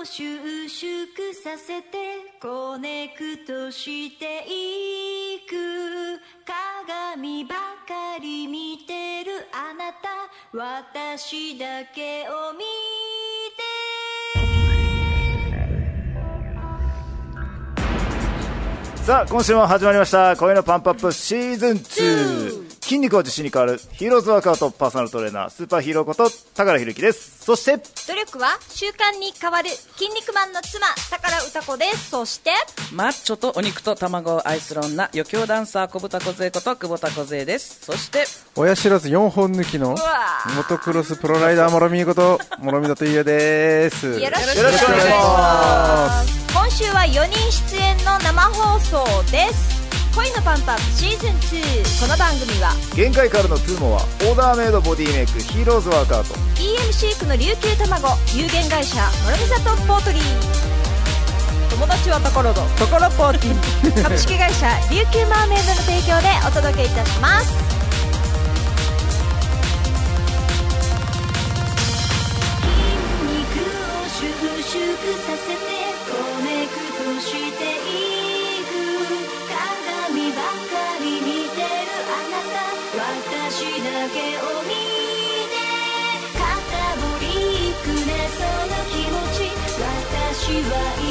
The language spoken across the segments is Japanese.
を収縮させてコネクトしていく鏡ばかり見てるあなた。私だけを見て。さあ今週も始まりました。恋のパンプアップシーズン2筋肉を自信に変えるヒーローズワークアウトパーソナルトレーナースーパーヒーローこと高良宏樹です。そして努力は習慣に変わる筋肉マンの妻宝歌子です。そしてマッチョとお肉と卵を愛する女余興ダンサー小豚小勢こと久保田小勢です。そして親知らず4本抜きのモトクロスプロライダーもろみーこともろみだといやです。よろしくお願いしよろしくお願いします。今週は4人出演の生放送です恋のパンプアップシーズン2この番組は限界からのトゥーモはオーダーメイドボディメイクヒーローズワークアウト。EM シークの琉球卵有限会社諸見里ポートリー。友達は宝だ宝パーティー。株式会社琉球マーメイドの提供でお届けいたします。筋肉を収縮させて私は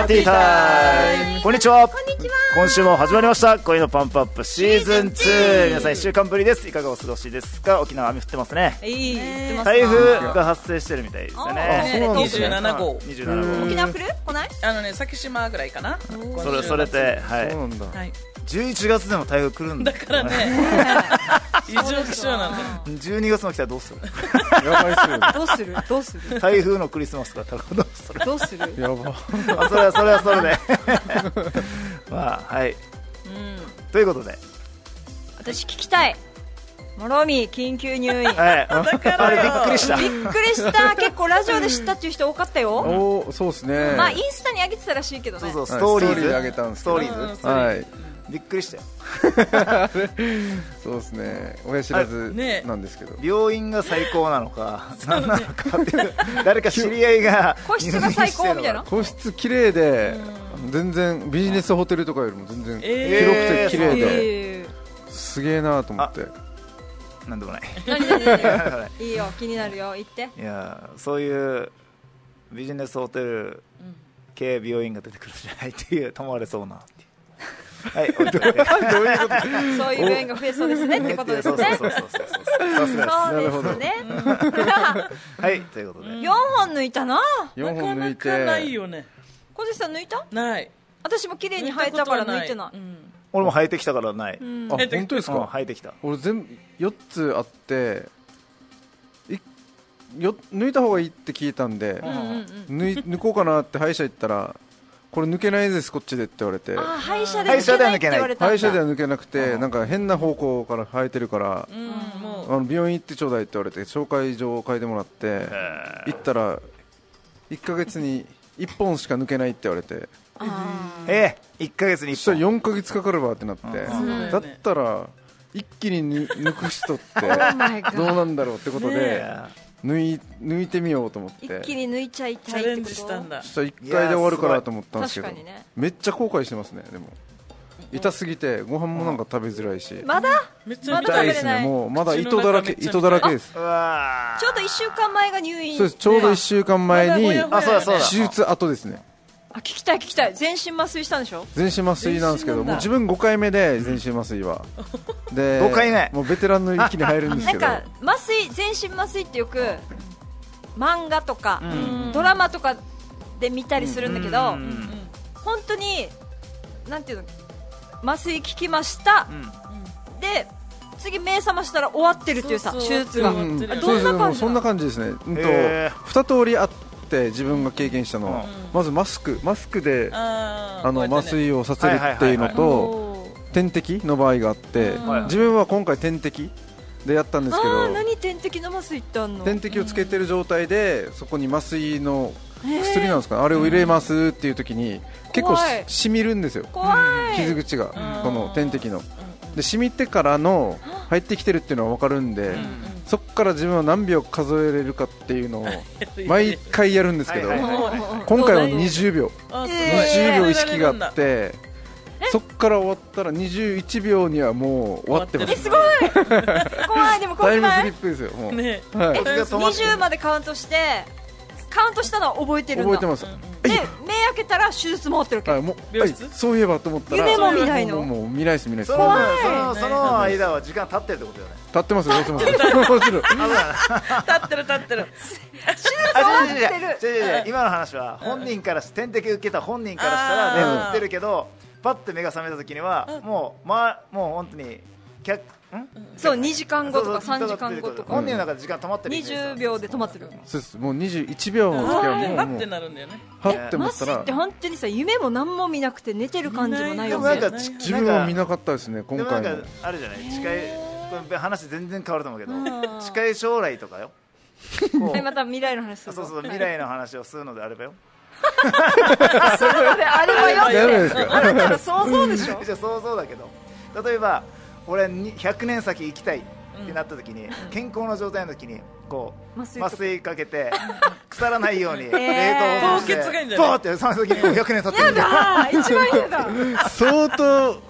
パーティータイム。こんにちは。こんにち今週も始まりました。恋のパンプアップシーズン2皆さん1週間ぶりです。いかがお過ごしですか？沖縄雨降ってますね。いい言ってますな台風が発生してるみたいですよあねそうなんですね27号。27沖縄来る？来ない？あのね先島ぐらいかな。号それそれではい。そうなんだ。はい11月でも台風来るんだ。だからね。異常気象なんだよ。12月も来たらどうする？やばいっすよ。どうする？どうする？台風のクリスマスとかどうする？どうする？やば。あそれはそれはそれで。まあはい。ということで。私聞きたい。もろみ緊急入院。はいあれびっくりした。びっくりした。結構ラジオで知ったっていう人多かったよ。おーそうですね。まあインスタに上げてたらしいけどね。そうそうスはいトーリーズ。ストーリーであげたんですスけどトーリーズ。はい。びっくりしたよ そうですね。親知らずねなんですけど。病院が最高なのか 何なのかっていう。誰か知り合いが 個室が最高みたいな？個室綺麗で、全然ビジネスホテルとかよりも全然え広くて綺麗で、えすげえなと思って。なんでもない。いいよ気になるよ。言って。いやそういうビジネスホテル系病院が出てくるんじゃないっていうと思われそうなっていうは い置いとそういう病院が増えそうですねってことですそうそうねそうそうそうそうなるほどですねはいということで4本抜いたな4なか本抜ないかないて、よね小関さん抜いたない私も綺麗に生えたから抜いてないうん俺も生えてきたからない、うんあ、本当ですうんか生えてきた俺全部4つあっていよ抜いた方がいいって聞いたんで、抜い抜こうかなって歯医者行ったらこれ抜けないですこっちでって言われて。あ歯医者で抜けないって言われたんだ。歯医者では抜けなくてなんか変な方向から生えてるからあの病院行ってちょうだいって言われて紹介状を書いてもらって行ったら1ヶ月に1本しか抜けないって言われて。あええ1ヶ月に1そしたら本4ヶ月かかるわってなって。うんだったら一気に抜抜く人ってー Oh どうなんだろうってこといでや抜い抜いてみようと思って。一気に抜いちゃいチャレンたいってこと？ジしたんだ。そしたら1回で終わるからと思ったんですけどね。めっちゃ後悔してますねでも。痛すぎてご飯もなんか食べづらいし。まだ？めっちゃまだ痛いですね。もうまだ糸だらけ糸だらけです。ちょうど1週間前が入院。そうです。ちょうど1週間前に手術後ですねあ聞きたい聞きたい。全身麻酔したんでしょ？全身麻酔なんですけどもう自分5回目で全身麻酔は。で5回目。もうベテランの域に入るんですけど。なんか麻酔全身麻酔ってよく漫画とかうん。ドラマとかで見たりするんだけどうん。本当になんていうの麻酔効きました。うん。で次目覚ましたら終わってるっていうさそうそう。手術が。うですどんな感じそんな感じですね、うんとへー。2通りあって自分が経験したのは、うん。まずマスクマスクであの麻酔をさせるっていうのと点滴の場合があってはい自分は今回点滴でやったんですけど何点滴の麻酔ってあんの？点滴をつけてる状態でそこに麻酔の薬なんですか？ねあれを入れますっていう時に結構しみるんですよ。傷口がこの点滴の。で染みてからの入ってきてるっていうのは分かるんでそこから自分は何秒数えれるかっていうのを 毎回やるんですけど今回は20秒。あすごいえー20秒意識があってそこから終わったら21秒にはもう終わってます。えすごい。怖い。でも怖タイムスリップですよもう。ね。はい。時が止まってる？20までカウントしてカウントしたのは覚えてるんだ。覚えてます。で目開けたら手術回ってるわけ。はいもはいそういえばと思ったら夢も見ないの？もうもう見ないです見ないです。その怖い。そのその間は時間経ってるってことよね立ってますよ立ってますも。ちろん。立ってる立ってる。あ違う違う違う。合って違う違う。違う今の話は本人からし点滴受けた本人からしたら眠ってるけどパッて目が覚めた時にはもうまあもう本当に客ん？そう2時間後とかそうそう3時間後とか。本人の中で時間止まってるイメージ20秒で止まってるそうですもう21秒の時はもうはってなるんだよね。はって思ったら。麻酔って本当にさ夢も何も見なくて寝てる感じもないよね。自自分は見なかったですね今回あるじゃない？近い話全然変わると思うけど近い将来とかよ。また未来の話するそうそう未来の話をするのであればよ。あれあれはよダメですか？あなたの想像でしょ？じゃあ想像だけど。例えば俺に100年先生きたいってなった時に、健康な状態の時にこう麻酔とか。麻酔かけて腐らないように冷ー。凍保存して凍結がいいんじゃない？バーってその時にもう100年経ってるんだ 一番嫌だ。相当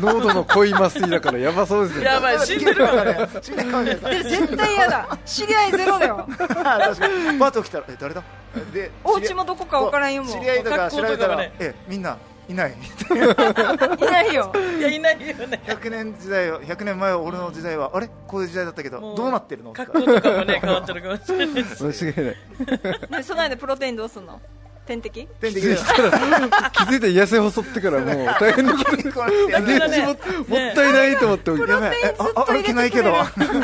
濃度の濃い麻酔だからやばそうですね。やばい死んでるわね絶対嫌だ知り合いゼロだよ。確かに。パッと起きたらえ誰だ？でお家もどこかわからんよもう。知り合いとか調べたら、ねえみんないない。いないよ。いやいないよね100年時代は100年前は俺の時代はあれ？こういう時代だったけどどうなってるの？格好とかもね変わってるかもしれないし。間違いない でその間プロテインどうすんの？点滴天敵。で 気づいたら気づいたら痩せ細ってからもう大変なことに ね。ももったいないと思ってプロテインずっと入れてくれる。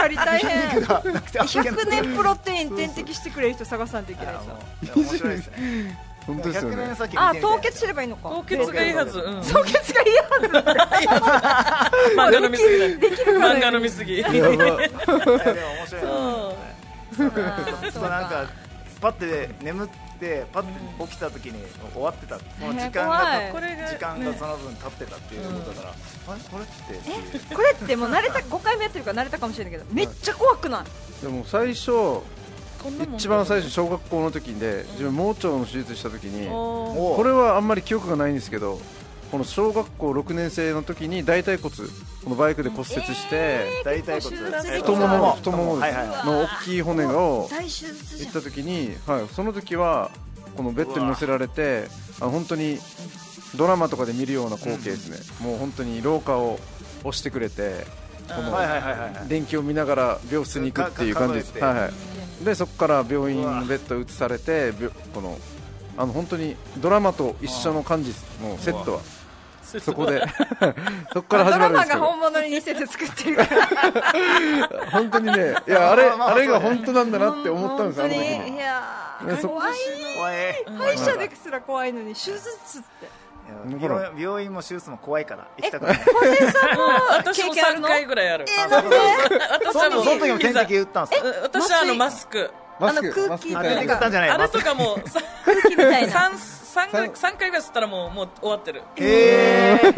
あり大変がなくて歩けない100年 プロテイン点滴してくれる人探さんといけないさ面白いです。ね本当ですよ100年ね先あ凍結すればいいのか。凍結がいいはず、うん、凍結がいいは漫画飲みすぎだ。できる漫画飲みすぎ。でも面白い。なそう。ちょっとなんかパッて眠ってパッて起きた時に終わってた。この時間怖い。がこれが時間がその分経ってたっていうことだから。あれ？これって？っていこれってもう慣れた5回目やってるから慣れたかもしれないけどめっちゃ怖くない？でも最初こんなもん一番最初小学校の時で自分盲腸の手術した時にこれはあんまり記憶がないんですけどこの小学校6年生の時に大腿骨このバイクで骨折して大腿骨太もも太もも。です。はいはいはい。の大きい骨を大手術じゃん行った時に、はい、その時はこのベッドに乗せられてあ本当にドラマとかで見るような光景ですね、もう本当に廊下を押してくれてこの電気を見ながら病室に行くっていう感じです、かはいはい、でそこから病院のベッドに移されてこのあの本当にドラマと一緒の感じです。もうセットはそこで。そこから始まるんですけど。ドラマが本物に似せて作ってるから。本当にね。いやあれあれが本当なんだなって思ったんですよ、本当に。いや怖い歯医者ですら怖いのに手術って。病院も手術も怖いから。行きたくない。小瀬さんも？私も3回ぐらいある。えー、なんで？その時も点滴打ったんですか？私はあのマスク？あの空気とか。あれとかも空気みたいな。3回三回ぐらい吸ったらもうもう終わってる、え、え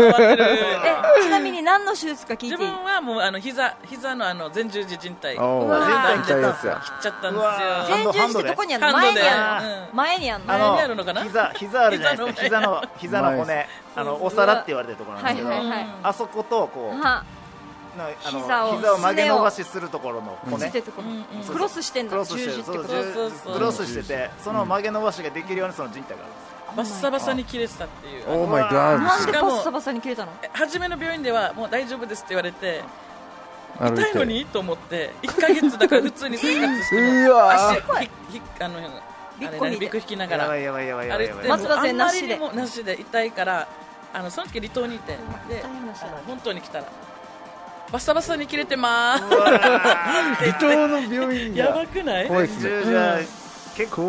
ちなみに何の手術か聞いて自分はもうあの膝膝のあの前十字靭帯。切っちゃったんですよ。前十字ってどこにあるの？前にある。の前にあるの？前にあるのかな？膝膝あるじゃないですか。膝の膝の骨。あのお皿って言われてるところなんですけど、あそことこう膝を膝を曲げ伸ばしするところの骨、クロスしてんだクロスしてクロスしててその曲げ伸ばしができるようにその人体があるんです。バッサバサに切れてたっていう。オーマイガーなんでしかもバッサバサに切れたの？初めの病院ではもう大丈夫ですって言われて痛いのにと思って1ヶ月だから普通に生活しても うわ足ひひあのビッコ引い。てあれねビッグ引きながら。やばいやばいやばいやばいやばい。松葉杖なしで。あんまりにもなしで痛いからあのその時離島にいてで本当に来たらバッサバサに切れてまー離島の病院 やがばくない？怖いですね結構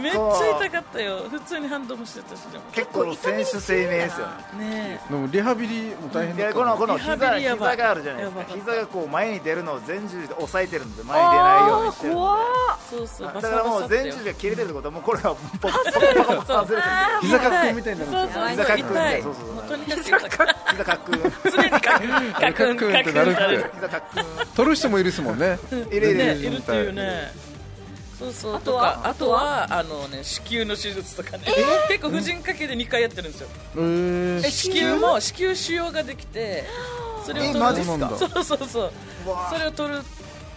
めっちゃ痛かったよ。普通に反動もしてたしでも。結構選手生命ですよね。ねでもリハビリも大変いだったやこのこのリハ膝ビリやばい。膝があるじゃないですか。膝がこう前に出るのを前十字で押さえてるんで前に出ないようにしてるんで。怖っ。えそうそう。バだからもう前十字が切れてるってことはもうこれはポッポッポッポッポッ外れてる膝カックンみたいになるんですよそうそう膝かく痛い膝カックン常にカクンカクンカクンってなる取る人もいるですもんね。いるいるねいるいるっていうねそうそう。とあとは？かあとは？あのね子宮の手術とかね。結構婦人科系で2回やってるんですよ。えー。子宮も子宮腫瘍ができてそれをえ取る。そうそうそう。それを取る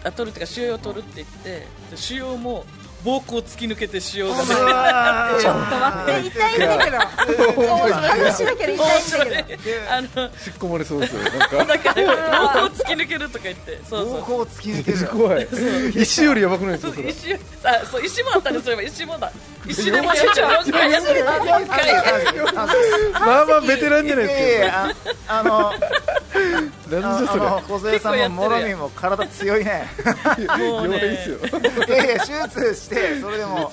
あ取るっていうか腫瘍を取るって言ってで腫瘍も膀胱を突き抜けて腫瘍が出ちょっと待って痛いんだけど。痛いんだけど。あの引っ込まれそうですよなんか。突き抜けるとか言って。そうそう。膀胱を突き抜ける。怖い石よりやばくないですか石あそう石もあったんですよ石もだ。石でもやっちゃう4回やってる4回まあまあベテランじゃないでやああのすか なんあじゃそれ。の小さんももろみも体強いね。もうね弱いですよ。いやいや手術してそれでも。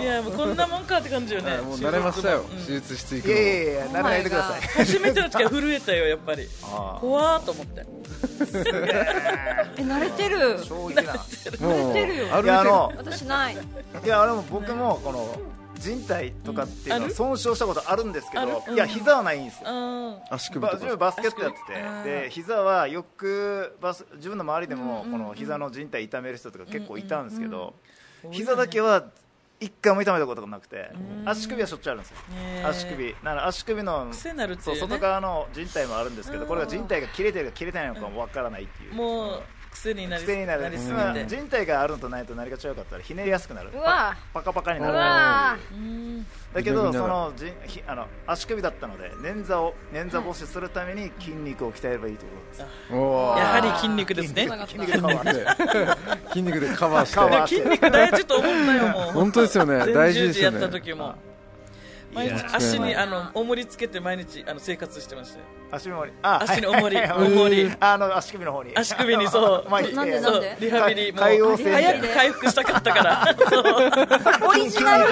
いやもうこんなもんかって感じよね。もう慣れましたよ。うん手術室行くいやいのやいやならないでください。初めての時は震えたよやっぱり。あ怖ーと思って。え慣れてる。ー衝撃だ もうてる。よ私ない。いやあれも僕もこの人体とかっていうのは損傷したことあるんですけある？どいや膝はないんですよ。足首とか。自分バスケットやっててで膝はよくバス自分の周りでもこの膝の靭帯痛める人とか結構いたんですけど膝だけは一回も痛めたことがなくて足首はしょっちゅうあるんですよ。足首だから足首の癖になるってそいううね外側の靭帯もあるんですけどこれが靭帯が切れてるか切れてないのかもわからないっていう。もう癖になり癖になる。りすぎまあて人体があるのとないと何が違うかったらひねりやすくなる。うわ。パカパカにうなる。わだけどそのじひあの足首だったので捻挫を捻挫防止するために筋肉を鍛えればいいということです。おー。やはり筋肉ですね。筋肉 でカバーして。筋肉でカバーして。筋肉大事と思ったよもう。本当ですよね。前大事ですよ十字やったね時も毎日。足にあの重りつけて毎日あの生活してましたよ足の重り。あ。足の重り。はい重り。あの足首の方に。足首にそう。まあなんでなんで？リハビリも。海王星早く回復したかったから。そうオリジナル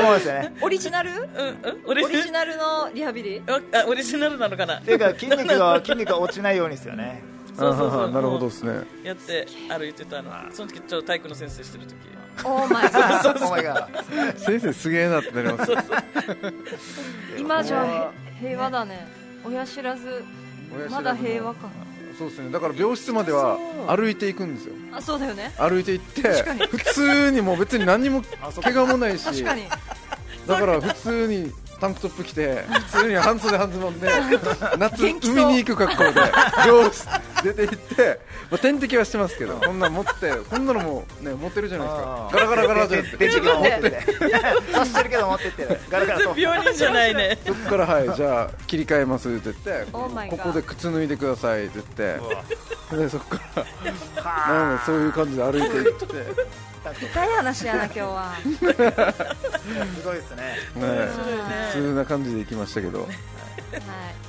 オリジナル？うんうん。オリオリジナル？のリハビリ？あオリジナルなのかな？っていうか筋肉が筋肉が落ちないようにですよねそうそうそう。なるほどですね。やって歩いてたの。その時ちょっと体育の先生してる時。オーマイガーお前が先生すげえなってなります 今じゃへ平和だね。親知らずまだ平和かそうですね。だから病室までは歩いていくんですよ。あそうだよね。歩いていって普通にもう別に何にも怪我もないし確かに。だから普通にタンクトップ着て普通に半袖半ズボンで 夏海に行く格好で病室出て行って、まあ、点滴はしてますけどこんなん持ってこんなのもね持ってるじゃないですか。ガラガラガラじゃなくて電池が持ってって。刺してるけど持ってって。ガラガラと。病人じゃないね。そっからはいじゃあ切り替えますって言って Oh ここで靴脱いでくださいって言ってでそっからなんかそういう感じで歩いていって、ね痛い話やな今日は。すごいですね。普通な感じで行きましたけど。はい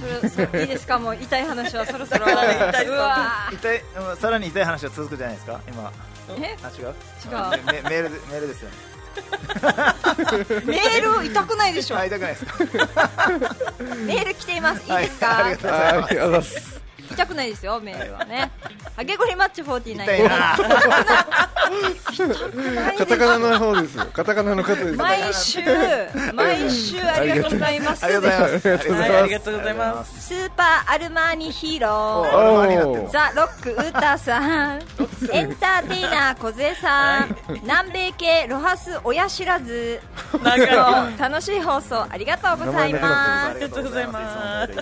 それいいですか？もう痛い話はそろそろ 痛いうわ痛いうんさらに痛い話が続くじゃないですか？今。え？あ違う？違う。メメールでメールですよね。メール痛くないでしょ。あ痛くないですか？メール来ています。いいですか？はいありがとうございますあーありがとうございます痛くないですよメールはね。ハゲゴリマッチ49痛いな。カタカナの方です。よカタカナの方です。毎週毎週ありがとうございます。ありがとうございます。はいありがとうございますスーパーアルマーニヒーロおー。ザ・ロック・ウーターさん。エンターテイナー小勢さん。南米系ロハス親知らず。楽しい放送ありがとうございまありがとうございます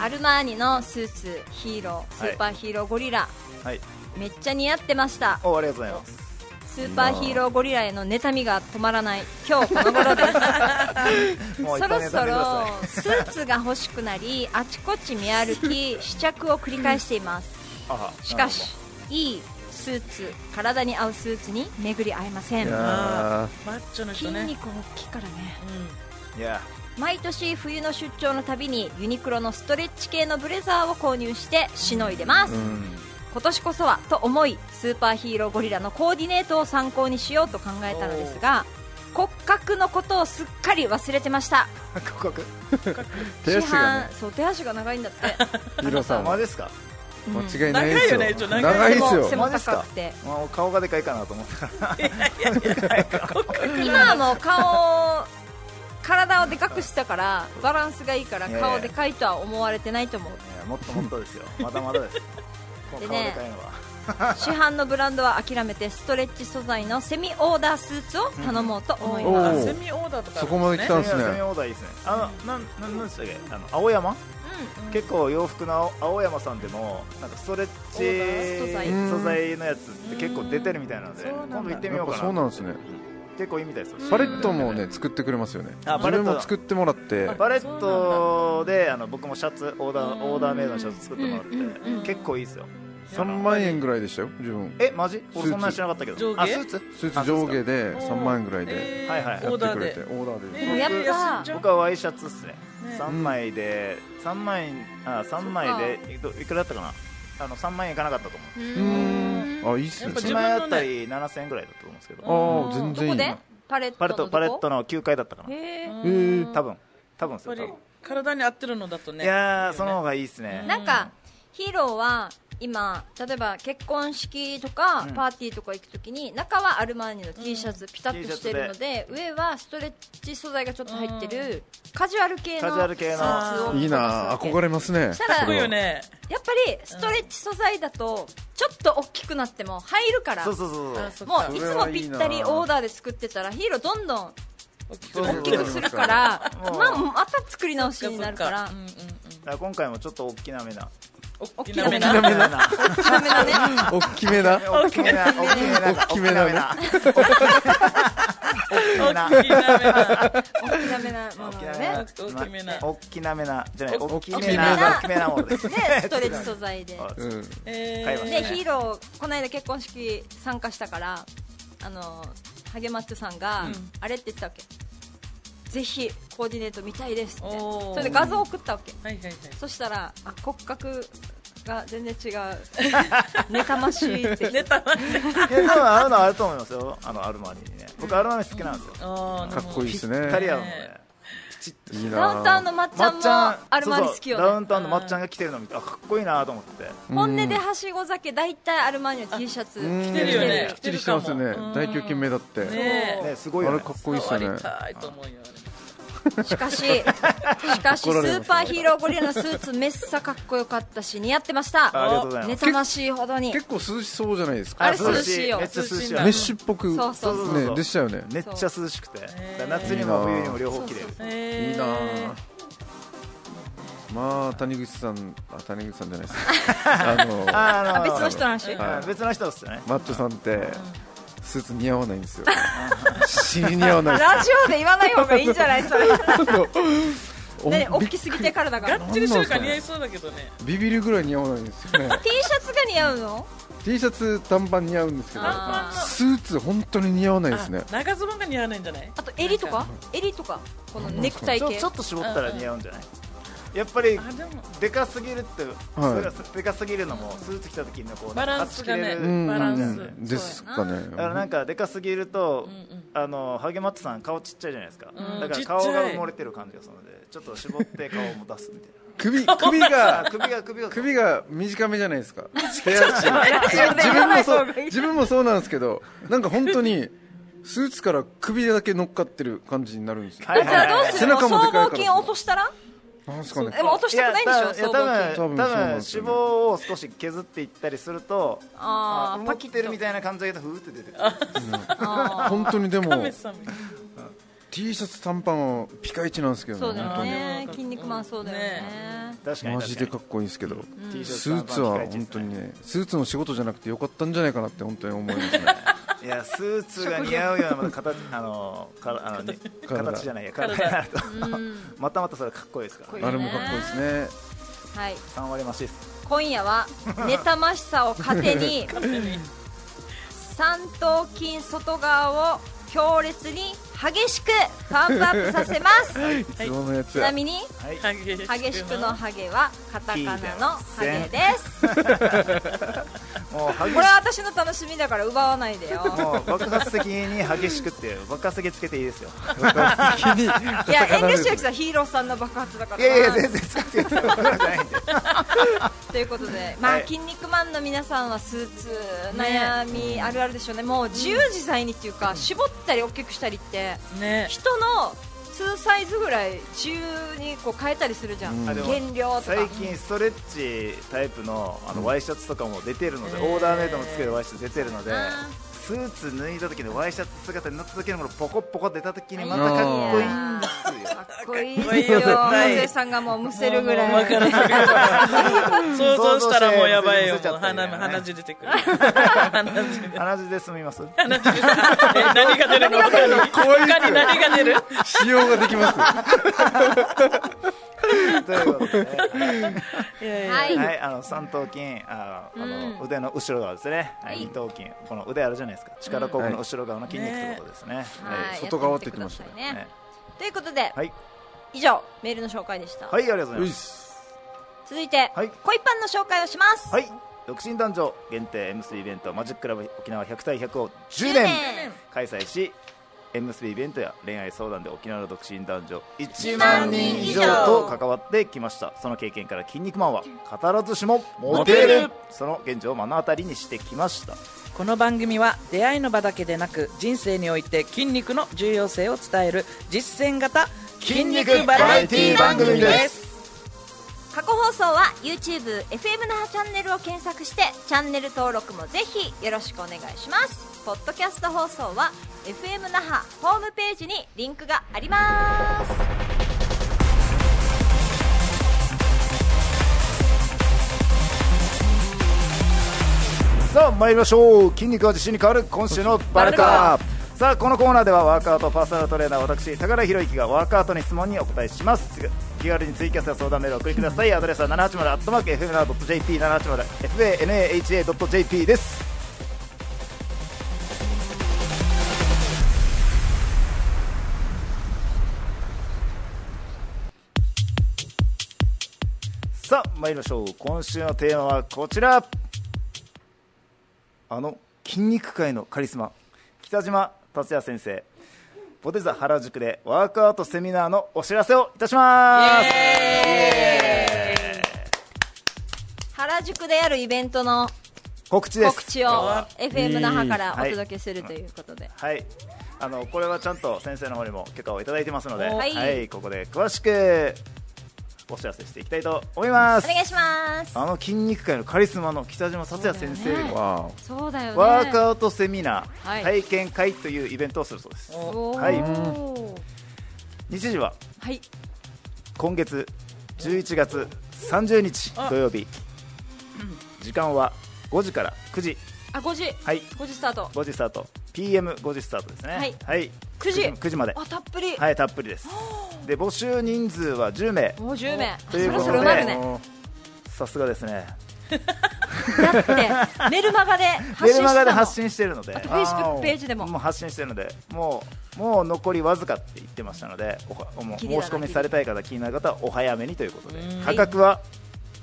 アルマーニのスーツヒーロースーパーヒーローゴリラ、はい。めっちゃ似合ってました。おありがとうございます。スーパーヒーローゴリラへの妬みが止まらない。今。日この頃です。そろそろさスーツが欲しくなりあちこち見歩き 試着を繰り返しています。しかしいいスーツ体に合うスーツに巡り合えません。いやマッチョの筋人ね。肉大きいからね。いや毎年冬の出張のたびにユニクロのストレッチ系のブレザーを購入してしのいでます、ーうん。今年こそはと思いスーパーヒーローゴリラのコーディネートを参考にしようと考えたのですが骨格のことをすっかり忘れてました。告白 手足がね。そう手足が長いんだって。ヒーローさんは。マジですか？うん間違いないですよ。長いよね一応。長い長いです。よ背もマジっすか？高くてもう顔がでかいかなと思ったから今はもう顔体をでかくしたからバランスがいいから顔でかいとは思われてないと思う。いやもっともっとですよ。まだまだです。この顔でねでかいのは。市販のブランドは諦めてストレッチ素材のセミオーダースーツを頼もうと思いおます、ー。セミオーダーとかあるんすね。そこまで来たんですね。セミオーダーいいですね。あのなんなんなんでしたっけあの青山？結構洋服の青青山さんでもなんかストレッチ素材。素材のやつって結構出てるみたいなので今度行ってみようかな。そうなんですね結構いいみたいですよパレットもね作ってくれますよね。あ自分も作ってもらって。バレットであの僕もシャツオーダーオーダーメイドのシャツ作ってもらって結構いいですよ。3万円ぐらいでしたよ自分。えマジ？俺そんなに知らなかったけど。あスーツ？スーツ上下で3万円ぐらいでえー。はいはい。オーダーやってくれて。で。オーダーでやっ僕はワイシャツっすね。3枚で3万円あ3枚でいくらだったかな？あの3万円いかなかったと思う。うんあいいっすね。やっぱ1枚あたり7000円ぐらいだったと思うんですけど。ああ全然いいな。パレットパレットのどこ？パレットの9階だったかな。へえ多分。多分ですやっぱりよ多分。体に合ってるのだとね。いやーその方がいいっすね。なんかヒーローは今例えば結婚式とかうん。パーティーとか行くときに中はアルマーニの T シャツピタッとしてるので上はストレッチ素材がちょっと入ってるカジュアル系のカジュアル系の。いいな憧れますね。したらかっこいいよね。やっぱりストレッチ素材だとちょっと大きくなっても入るから。そうそうそうそう。あそっか。もういつもぴったりオーダーで作ってたらヒーローどんどん大きくするからまあまた作り直しになるから。そっかそっか。うんうんうん。だから今回もちょっと大きなめな大きなめな大きなめな。大きなめなね。大きめな。大きめな。大きめな大きめな。ね大きなめな。大きなめなものがね。大きめな。大きなめな。じゃないお大きめ大きめなな。大きめなものですでストレッチ素材で。あうん。え買いましたでヒーローこの間結婚式参加したからあのハゲマッチョさんが、うん。あれって言ったわけぜひコーディネート見たいですって。それで画像送ったわけ。はいはいはい。そしたらあ骨格が全然違う。妬ましいって。ネタはねいや多分あるのあると思いますよ。あのアルマーニにね。僕アルマーニ好きなんですよ。あーかっこいいですね。ぴったり合うので。いいなダウンタウンのまっちゃんもアルマーニ好きよね。そうそう。ダウンタウンのまっちゃんが着てるの見てあかっこいいなと思って。本音ではしご酒大体アルマーニの T シャツうん。着てるよね。きっちりしてますよね。うん。大胸筋目だって。ねねすごいよね。あれかっこいいっすよね。触りたいと思うよしかししかしスーパーヒーローゴリラのスーツめっさかっこよかったし似合ってました。あありがとうございます。妬ましいほどに。結構涼しそうじゃないですか。あれ涼しいよ。めっちゃ涼しい。メッシュっぽくそうそうそうねでしたよね。めっちゃ涼しくて。夏にも冬にも両方着れる。ねいいなぁ。まあ谷口さんあ谷口さんじゃないです。あのあ別の人の話？はい。別の人ですよね。マッチョさんってスーツ似合わないんですよ。死に似合わないラジオで言わない方がいいんじゃない？それ。おね大びきすぎて体が。が T っちりしてるから似合いそうだけどね。ビビるぐらい似合わないんですよね。シャツが似合うの？T シャツ短パン似合うんですけどあスーツ本当に似合わないですね。あ長ズボンが似合わないんじゃない？あと襟とか？襟とか？このネクタイ系。ちょちょっと絞ったら似合うんじゃない？やっぱりあでかすぎるって、はい。でかすぎるのもスーツ着た時にこうバランスがね。バランスでですかね。だからなんかでかすぎると、うんうんあのハゲマットさん顔ちっちゃいじゃないですか、うん。だから顔が埋もれてる感じがするのでちょっと絞って 顔も出すみたい首首ながあ首が首が首が短めじゃないですか。自分もそう自分もそうなんですけどなんか本当にスーツから首だけ乗っかってる感じになるんですよ。背中もでかいから。合筋落としたら？なんすかね。でも落としたくないんでしょ？いや多分多分多分脂肪を少し削っていったりするとあー持ってるみたいな感じだけどふーって出てくる。あ本当にでも T シャツ短パンはピカイチなんですけーそうだね。筋肉マンそうだよね。確かに。マジでかっこいいんですけど。スーツは本当にねスーツの仕事じゃなくてよかったんじゃないかなって本当に思いますねいやスーツが似合うような形あのかあのに形じゃないや体。になるとまたまたそれかっこいいですからこいいね。あれもかっこいいですね。はい。3割増しです。今夜は妬ましさを糧に 三頭筋外側を強烈に激しくパンプアップさせます。い。つものやつや。ちなみにはい。激激しくのハゲはカタカナのハゲですこれは私の楽しみだから奪わないでよ。もう爆発的に激しくって爆発的つけていいですよ。いや遠慮してるけどヒーローさんの爆発だからないやいや全然使ってください僕らじゃないんで。ということで、まあはい。筋肉マンの皆さんはスーツ悩みあるあるでしょうね、もう自由自在にっていうか、絞ったり大きくしたりって、ね。人の2サイズぐらい自由にこう変えたりするじゃん、あでも減量とか。最近ストレッチタイプのあのワイシャツとかも出てるので、オーダーメイドもつけるワイシャツ出てるのであスーツ脱いだ時のワイシャツ姿になった時のこのポコポコ出た時にまたかっこいいんですよ。かっこいいですよ、さんがもうむせるぐらい。想像したらもうやばいよ。鼻鼻血出てくる。鼻血で鼻血で済みます鼻血何が出るの？何が出る？使用ができます ということでね。いやいや。はい、はい、あの三頭筋あの、あの腕の後ろ側ですね、はい、二頭筋。この腕あるじゃないですか。力こぶの後ろ側の筋肉ってことですね、はい。外側って言ってましたね。ということで、はい、以上、メールの紹介でした。はい、ありがとうございます。す続いて、はい。恋パンの紹介をします。はい。独身男女限定 M3 イベントマジックラブ沖縄100対100を10 10年年。開催し M3 イベントや恋愛相談で沖縄の独身男女1万人以上。と関わってきました。その経験から「筋肉マン」は語らずしもモテる。その現状を目の当たりにしてきました。この番組は出会いの場だけでなく人生において筋肉の重要性を伝える実践型筋肉バラエティ番組です。過去放送は YouTube、FM 那覇チャンネルを検索してチャンネル登録もぜひよろしくお願いしますポッドキャスト放送は FM 那覇ホームページにリンクがあります。さあ参りましょう。筋肉は自信に変わる今週のバルカさあこのコーナーではワークアウトパーソナルトレーナー私高田博之がワークアウトの質問にお答えします。気軽にツイキャスや相談メールをお送りください。アドレスは 780-fmna.jp 780-fanaha.jp ですさあ参りましょう。今週のテーマはこちら。あの筋肉界のカリスマ北島達也先生。ポテザ原宿でワークアウトセミナーのお知らせをいたします。原宿でやるイベントの告知です。告知を FM 那覇からおはい届けするということで、はい。あのこれはちゃんと先生の方にも許可をいただいてますので、ははいい、ここで詳しくお知らせしていきたいと思います。お願いします。あの筋肉界のカリスマの北島達也先生が、そうだよね。ワークアウトセミナー、はい。体験会というイベントをするそうです。はい。日時ははい。今月11月30日土曜日。時間は5時から9時。あ5時。はい。5時スタート。5時スタート。PM5 時スタートですね。はい。はい、9時。9時まで。あたっぷり、はいたっぷりです。で募集人数は10名。もう10名。ということでそろそろ埋まるね。さすがですね。だってメルマガで発メル信マガで発信信してるので。あと Facebook ページでも。もう発信してるので。もうもう残りわずかって言ってましたのでおはもう申し込みされたい方気になる方はお早めにということで。うん。価格は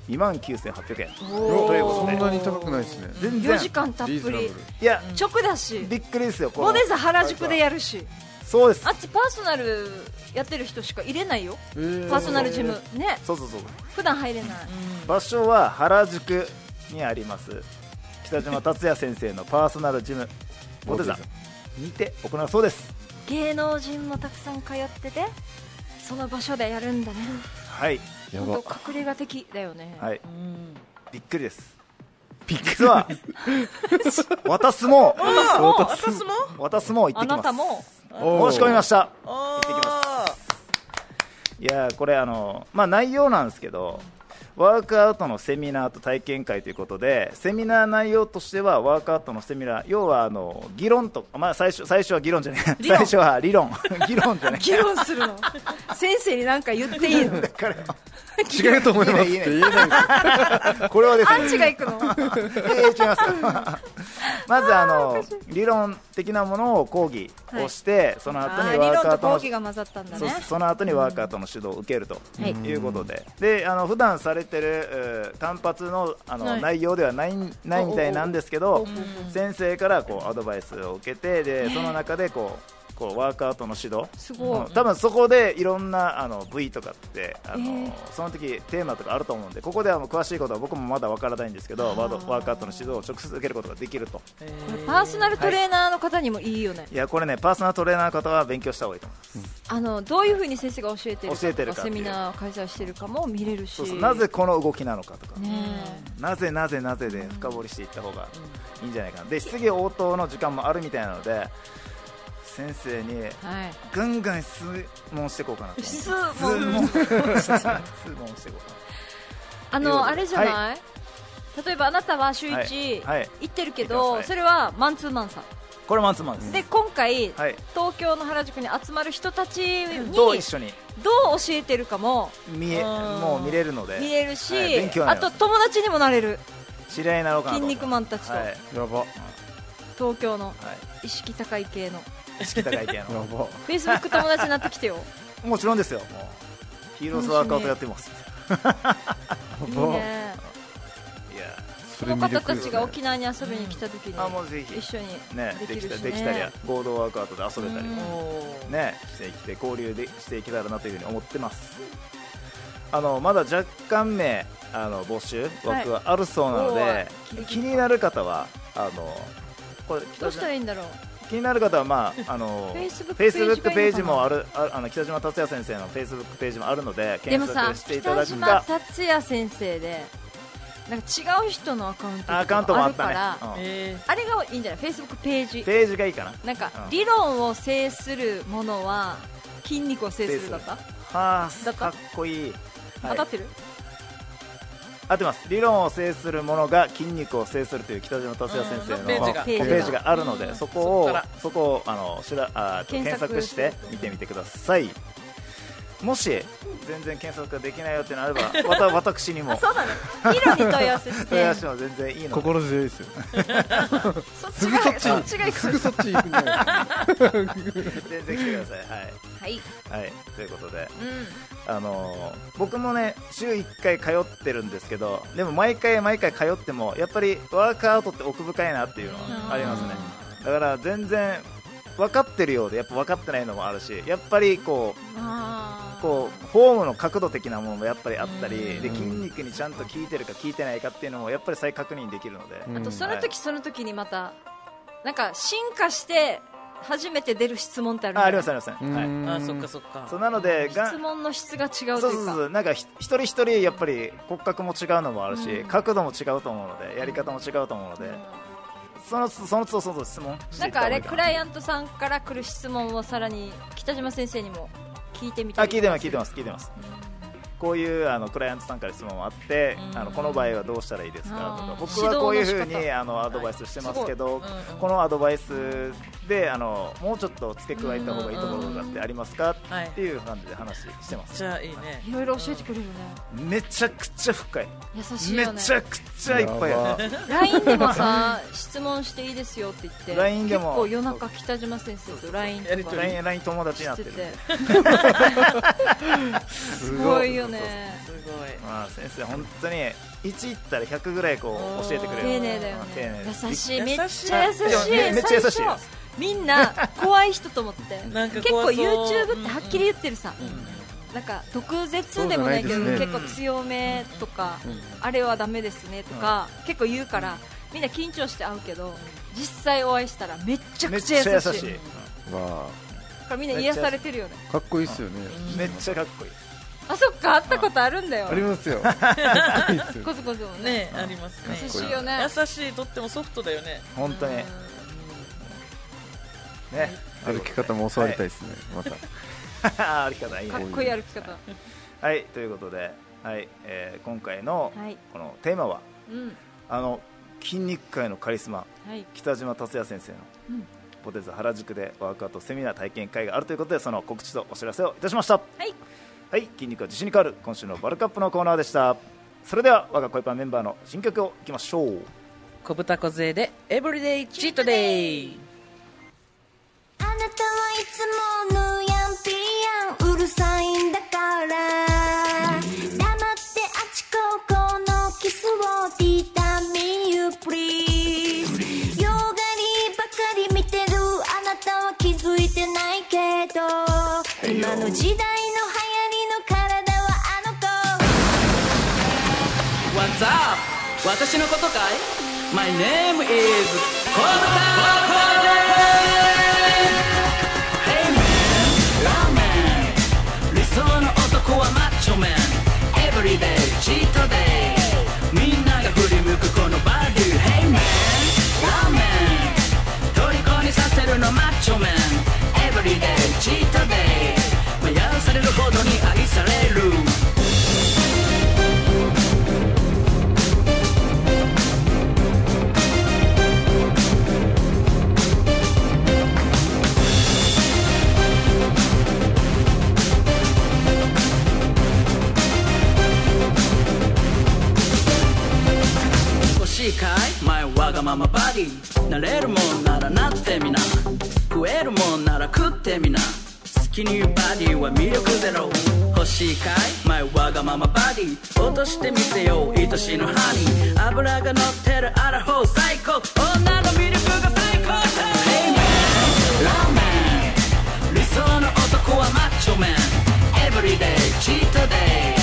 2万9800円。ということで。そんなに高くないですね。全然。4時間たっぷり。いや直だし。びっくりですよこの。モデザ原宿でやるしそうです。あっちパーソナルやってる人しか入れないよ。えー。パーソナルジム。ね。そうそうそう。普段入れない。場所は原宿にあります。北島達也先生のパーソナルジム。モテザにて行うそうです。芸能人もたくさん通っててその場所でやるんだね。はい。隠れ家的だよね、はい。うん。びっくりです実は私も 私も？私も？行ってきます。あなたも？申し込みました。行ってきいやーこれあのまあ内容なんですけどワークアウトのセミナーと体験会ということでセミナー内容としてはワークアウトのセミナー要はあの議論とまあ最初最初は議論じゃない最初は理論。議論じゃない。議論するの。先生に何か言っていいの？だから違うと思いますって言えない。これはですねアンチが行くの。えー違いますまずあの理論的なものを講義をして、その後にワークアウトの義が混ざったんだそうねその後にワークアウトの指導を受けるとはい。いうことで、であの普段されてるえー単発のあの、はい。内容ではないないみたいなんですけど、うん先生からこうアドバイスを受けてでその中でこうこうワークアウトの指導。すごい。うん。多分そこでいろんなあの部位とかってあの、えー。その時テーマとかあると思うんでここではもう詳しいことは僕もまだわからないんですけどワー。ドワークアウトの指導を直接受けることができると。これパーソナルトレーナーの方にもいいよね、い。やこれねパーソナルトレーナーの方は勉強した方がいいと思います。あのどういうふうに先生が教えてるか教えてるかセミナーを開催してるかも見れるし。そうそうなぜこの動きなのかとか、ねなぜなぜなぜで深掘りしていった方がいいんじゃないかな。で質疑応答の時間もあるみたいなので先生にえはい。ガンガン質問していこうかなと質質問。問。質問していこうかあのあれじゃない、例えばあなたは週はい。1はい。行ってるけ行ってます。はい。どそれはマンツーマンさなこれマンツーマンです。で今回はい。東京の原宿に集まる人たちにと一緒に？どう教えてるかも見えうん。もう見れるので。見れるし、あと友達にもなれる。知り合いになろうか筋肉マンたちと。はい。やば。東京のは意識高い系の。い意識高い系 やのば。フェイスブック友達になってきてよ。もちろんですよ。もう。ヒーローズワークアウトやってます。いいやばねいや。その方たちが沖縄に遊びに来た時にあもうぜひ。一緒にねできたできたりね合同ワークアウトで遊べたりうん。ねしてきて交流でしていけたらなというふうに思ってます。あのまだ若干名あの募集枠はあるそうなので、気になる方はあのこれどうしたらいいんだろう気になる方はまあ あのフェイスブックページもあるああの北島達也先生のフェイスブックページもあるのででもさ検索していただ北くか島達也先生でなんか違う人のアカウントアカウントもあったね。うん。えあれがいいんじゃない？フェイスブックページ。ページがいいかな。なんかうん。理論を制するものは筋肉を制するだった、はあかっこいい、はい。当たってる？合ってます。理論を制する者が筋肉を制するという北島達也先生のうんページが。ホームページがあるので、そこをそこをあのしらあ検索して見てみてくださいもし全然検索ができないよってなれば また私にも。あそうなのヒロに問い合わせし問い合わてせも全然いいので。心強いですよ。そっすちがぐそっちにそっちが行くすぐそっち行くんじゃない全然来てください。はい。はい。はい、ということで、うん。あのー僕もね週1回通ってるんですけどでも毎回毎回通ってもやっぱりワークアウトって奥深いなっていうのはありますね。だから全然分かってるようでやっぱ分かってないのもあるしやっぱりこうこうフォームの角度的なものもやっぱりあったりうん。で筋肉にちゃんと効いてるか効いてないかっていうのもやっぱり再確認できるので、うん。あとその時その時にまたなんか進化して初めて出る質問ってあるんだよあありますあります、はい、うんあそっかそっか。そうなのでが質問の質が違うそうそうというかそう。なんかひ一人一人やっぱり骨格も違うのもあるし、角度も違うと思うのでやり方も違うと思うので、そのその都度その都度質問な。いんかあれクいライアントさんから来る質問をさらに北島先生にも聞いてみたあり聞いてます聞いてます聞いてます。こういうあのクライアントさんから質問もあって、あのこの場合はどうしたらいいですかとか僕はこういうふうにあのアドバイスしてますけど、このアドバイスであのもうちょっと付け加えた方がいいところとかってありますか、はい。っていう感じで話してます。じゃあいいね。いろいろ教えてくれるよね。めちゃくちゃ深い。優しいね。ちゃくちゃいっぱいある。LINE でもさ質問していいですよって言って LINE でも。結構夜中北島先生と LINE とか LINE, LINE 友達になっしてて。るてすごいよね。すごい。まあ先生本当に1いったら100ぐらいこう教えてくれる。丁寧だようん丁寧優しい。めっちゃ優しい。めめっちゃ優しいみんな怖い人と思って。なんか結構 YouTube ってはっきり言ってるさ、なんか毒舌でもないけどそうじゃないです結構強めとか、あれはダメですねとか、結構言うからみんな緊張して会うけど実際お会いしたらめっちゃくちゃ優しい。優しい、わだからみんな癒されてるよね。あかっこいいっすよね。うん。めっちゃかっこいい。あそっか。会ったことあるんだよ。ありますよ。こツコツもね。ねありますね。優しいよね。優しいとってもソフトだよね。本当にね。歩き方も教わりたいですね。また。歩き方いいね。かっこいい。歩き方。はい。ということで、はい。えー今回のはい。このテーマはうん。あの筋肉界のカリスマはい。北島達也先生の、うん。ポテト原宿でワークアウトセミナー体験会があるということでその告知とお知らせをいたしました。はい。はい。筋肉は自信に変わる今週のバルカップのコーナーでした。それでは我が恋パンメンバーの新曲をいきましょう。小豚小杖でエブリデイチートデイの時代の流行りの体はあの子。What's up? 私のことかい ?My name is 小豚小杖 Hey man, ラーメン。理想の男はマッチョメン。Everyday, cheat day みがままバディなれるもんならなってみな。食えるもんなら食ってみな。好きにバディは魅力ゼロ。欲しいかい？前わがままバディ落としてみせよう。愛しのハニー脂が乗ってるアラフォー最高。女の魅力が最高だ。Hey man ラーメン。理想の男はマッチョメン。Everyday チートデイ。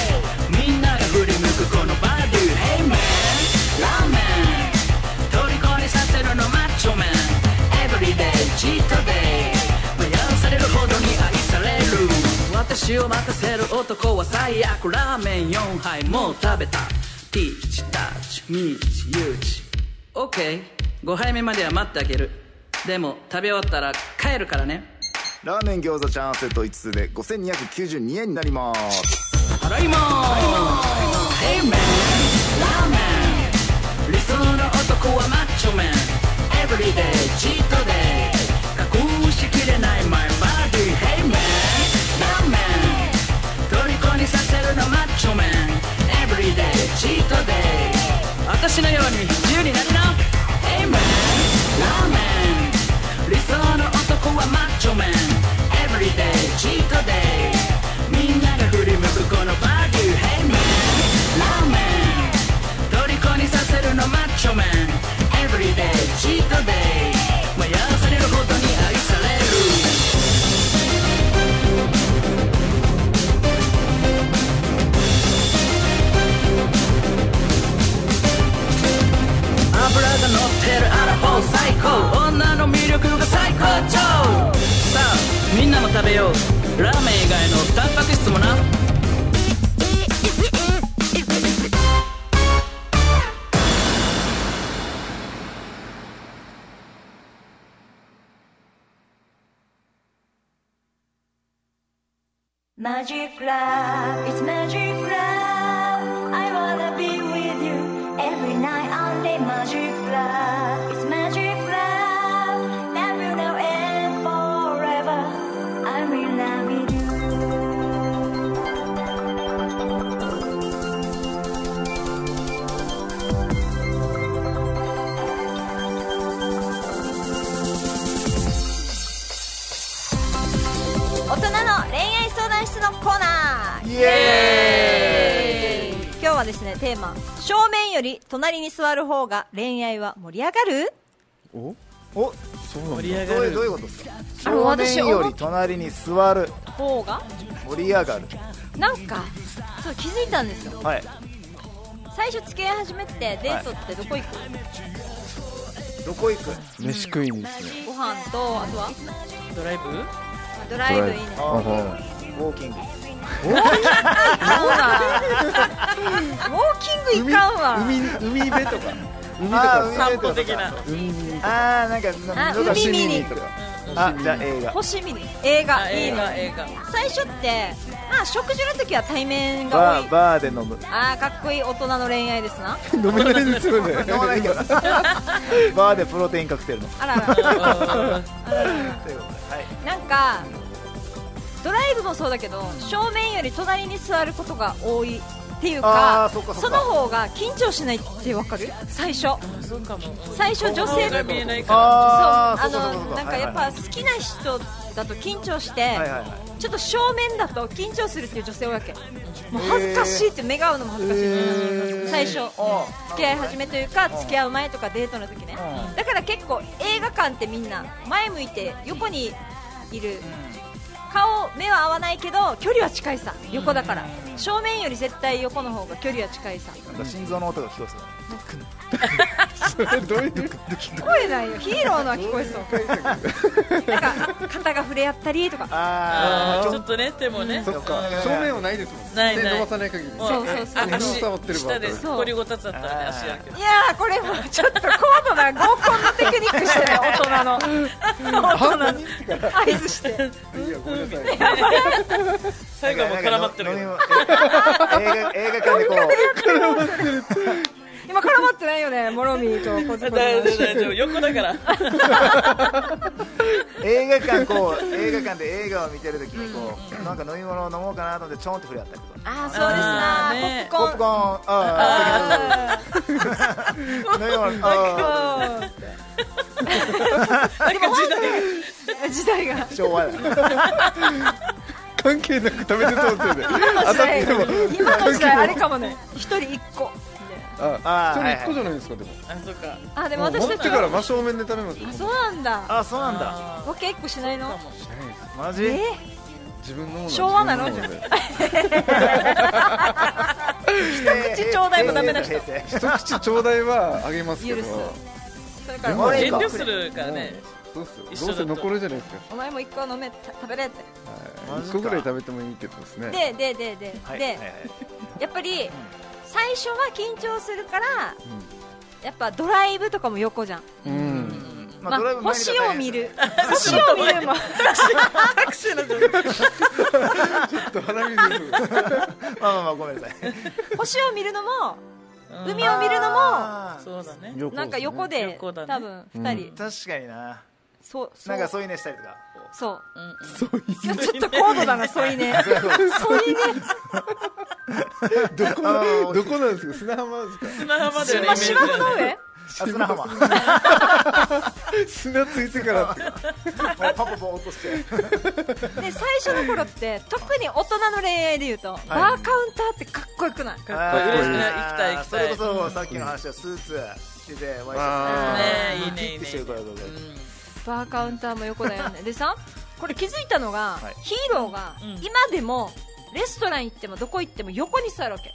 私を任せる男は最悪ラーメン4杯もう食べた。ティーチタッチミーチユーチ OK5 杯目までは待ってあげる。でも食べ終わったら帰るからね。ラーメン餃子チャンセット5つで5292円になります。払いまーす Hey man ラーメン理想の男はマッチョメン。チートデイ。隠しきれないマさせるのマッチョメン。エブリデイチートデイ私のように自由になりな。Hey man ラーメン理想の男はマッチョメン。エブリデイチートデイみんなが振り向くこのバーディ Hey man ラーメン。虜にさせるのマッチョメン。エブリデイチートデイ油が乗ってるアラフォー最高。女の魅力が最高潮。さあみんなも食べよう。ラーメン以外のタンパク質もな「Magic Love, it's Magic Love. I wanna be with you every night only Magic Love, it's Magic Love Love you now and forever I will love you「大人の恋愛相談室」のコーナーイエーイ今日はですねテーマ「正面より隣に座る方が恋愛は盛り上がる?お？おそうなんだ。盛り上どういうどういうがることですか？あの正面より隣に座る」方が盛り上がる。なんかそう気づいたんですよ。はい。最初付き合い始めてデートってどこ行く、どこ行く？飯食いにですねご飯とあとは？ドライブ？ドライブいいね。ああはウォーキングウォーキングいかんわ海海辺とか海とあか散歩的な海にあなんか海見にとかあじゃ映画星見に映画映いいね画映画最初ってまあ食事の時は対面が多いバーで飲むああかっこいい大人の恋愛ですな飲めないですよね飲まないけどバーでプロテインカクテルのあららということではいなんかドライブもそうだけど正面より隣に座ることが多いっていうかその方が緊張しないってわかる。最初。最初女性顔が見えないかそう。あのなんかやっぱ好きな人だと緊張して、はいはいはい。ちょっと正面だと緊張するっていう女性多いわけ。もう恥ずかしいって目が合うのも恥ずかしい、最初。あ付き合い始めというか付き合う前とかデートの時ね。うん。だから結構映画館ってみんな前向いて横にいる顔目は合わないけど距離は近いさ。横だから。正面より絶対横の方が距離は近いさ。なんか心臓の音が聞こえそうどういう聞こえないよ。ヒーローのは聞こえそう。なんか肩が触れ合ったりとか。ああー。ちょっとね手もね。そっか。正面はないですもんね。ないな伸ばさない限りそうそうそう。あ手を触ってれば。下でそう。掘りごたつだったらね足だけいやーこれもちょっと高度な合コンのテクニックしてる大人の。大人の合図して。いやごめんなさい。最後はもう絡まってる映画映画館でこ 今絡まってないよねモロミーとコツコツ大丈夫大丈夫。横だから。う 映画館こう映画館で映画を見てるときにこうなんか飲み物を飲もうかなと思ってちょんって触れ合ったりとか。あーそうですなねポップコーン。ポップコーン。ああ飲み物あ時代が。ー昭和だ。関係なく食べてそうですよね。今の時代当たっても。今の時代あれかもね。一人一個ああーそれ一個じゃないですかでも。あそうか。あでももう持ったてから真正面で食べますよ。あそうなんだ。あそうなんだ。わけ一個しないの？マジ？え？自分の昭和なの？一口ちょうだいもダメな人。一口ちょうだいはあげますけど許すそれから遠慮するからねそうっすどうせ残るじゃないですかお前も一個飲めた食べれってはい一個ぐらい食べてもいいけどですねでででででやっぱり最初は緊張するからやっぱドライブとかも横じゃん。うん。まあドライブ前に星を見る。大星を見るも。タクシーの ちょっと鼻水。です変まあまあまあごめんなさい星を見るのも海を見るのもそうだね。横なんか横で横だね。多分2人、確かにな。そうそなんか添い寝したりとかそう。うんう。んいやちょっと高度だな添い寝。添いどこなどこなんですか？砂浜ですか？砂浜で。寝ま芝生の上あ砂浜。砂ついてから。ってパパパ落として。で最初の頃って特に大人の恋愛で言うと、バーカウンターってかっこよくない？かっこいい。ですね。あー行きたい行きたい。それこそさっきの話はスーツ着ててワイシャツねいいねキッてしてるからうんバーカウンターも横だよね。でさこれ気づいたのが、はい。ヒーローがうん。今でもレストラン行ってもどこ行っても横に座るわけ。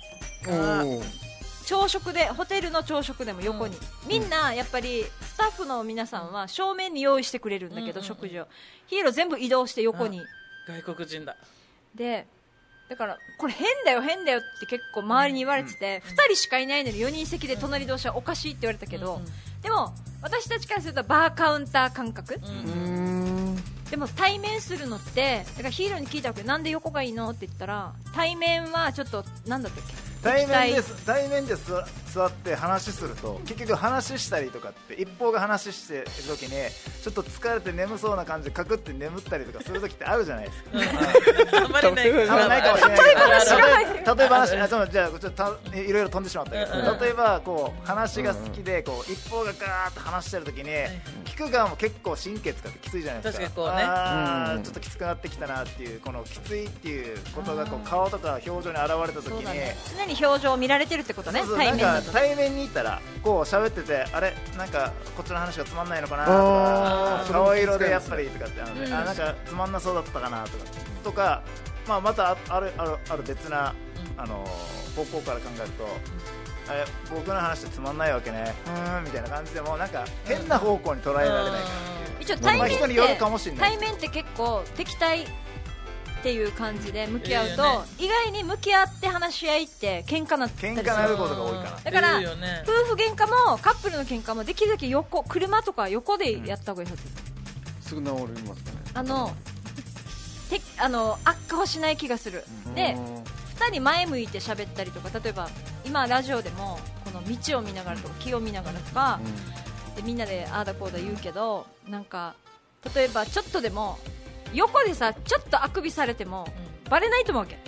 朝食でホテルの朝食でも横に、みんなやっぱりスタッフの皆さんは正面に用意してくれるんだけど、うん。うんうん食事を。ヒーロー全部移動して横に、外国人だ。でだからこれ変だよ変だよって結構周りに言われてて、2人しかいないのに4人席で隣同士はおかしいって言われたけど、うんうんでも私たちからするとバーカウンター感覚、でも対面するのってだからヒーローに聞いたわけなんで横がいいの？って言ったら対面はちょっとなんだったっけ？対面です。対面で座座って話すると結局話したりとかって一方が話してる時にちょっと疲れて眠そうな感じでかくって眠ったりとかする時ってあるじゃないですか。あんまりない例えばあんまないかもしれないけど例え話が入例え例え話じゃあちょっとたいろいろ飛んでしまったけうんうん。ど例えばこう話が好きでこう一方がガーッと話してる時に聞く側も結構神経使ってきついじゃないですか。確かにこうね。ちょっときつくなってきたなっていうこのきついっていうことがこう顔とか表情に現れた時にそうだね。常に表情を見られてるってことねそうそう対面だと。なんか対面にいたらこう喋っててあれなんかこっちの話がつまんないのかなとか顔色でやっぱりとかってあので、うんあなんかつまんなそうだったかなとかとか、まあ、またああるあるある別な、あの方向から考えると、あれ僕の話ってつまんないわけねうーんみたいな感じでもなんか変な方向に捉えられないかなっていう。一応対面っまあ人によるかもしれてない対面って結構敵対っていう感じで向き合うと意外に向き合って話し合いって喧嘩なったりする。喧嘩なることが多いかなだから夫婦喧嘩もカップルの喧嘩もできるだけ横車とか横でやった方がいいはず、すぐ治りますかね。あのてあの悪化をしない気がする、で2人前向いて喋ったりとか例えば今ラジオでもこの道を見ながらとか木を見ながらとか、でみんなでああだこうだ言うけどなんか例えばちょっとでも横でさちょっとあくびされても、バレないと思うわけ。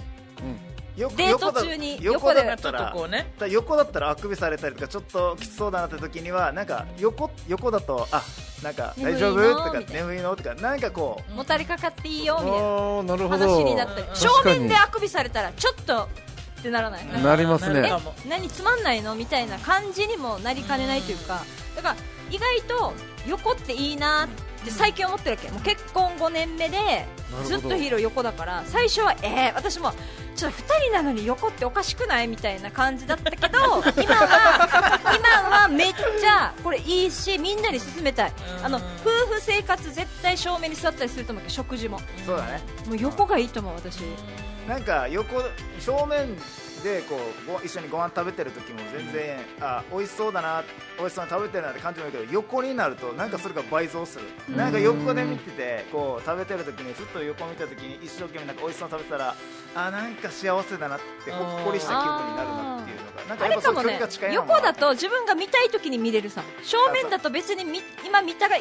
よデート中に横で横だっちょっとたらこうねだ横だったらあくびされたりとかちょっときつそうだなって時にはなんか横横だとあなんか大丈夫？とか眠いの？とかなんかこうもたれかかっていいよみたいな。ああなるほど。話になったり。うん正面であくびされたらちょっとってならない、うん。なりますね。何つまんないの？みたいな感じにもなりかねないというか。だから意外と横っていいなって最近思ってるわけ。もう結婚5年目でずっとヒーロー横だから最初はえー、私もちょっと2人なのに横っておかしくない？みたいな感じだったけど 今は今はめっちゃこれいいしみんなに勧めたい。うん。あの夫婦生活絶対正面に座ったりすると思うけど食事も。そうだね。もう横がいいと思う私。なんか横正面でこうご一緒にご飯食べてる時も全然あ美味しそうだな美味しそうに食べてるなって感じもいいけど横になるとなんかそれが倍増する。なんか横で見ててこう食べてる時にふっと横見た時に一生懸命なんか美味しそうに食べてたらあなんか幸せだなってほっこりした気分になるなっていうのがなんかあやっぱそう距離れかもねが近いのも横だと自分が見たい時に見れるさ。正面だと別にみ今見たく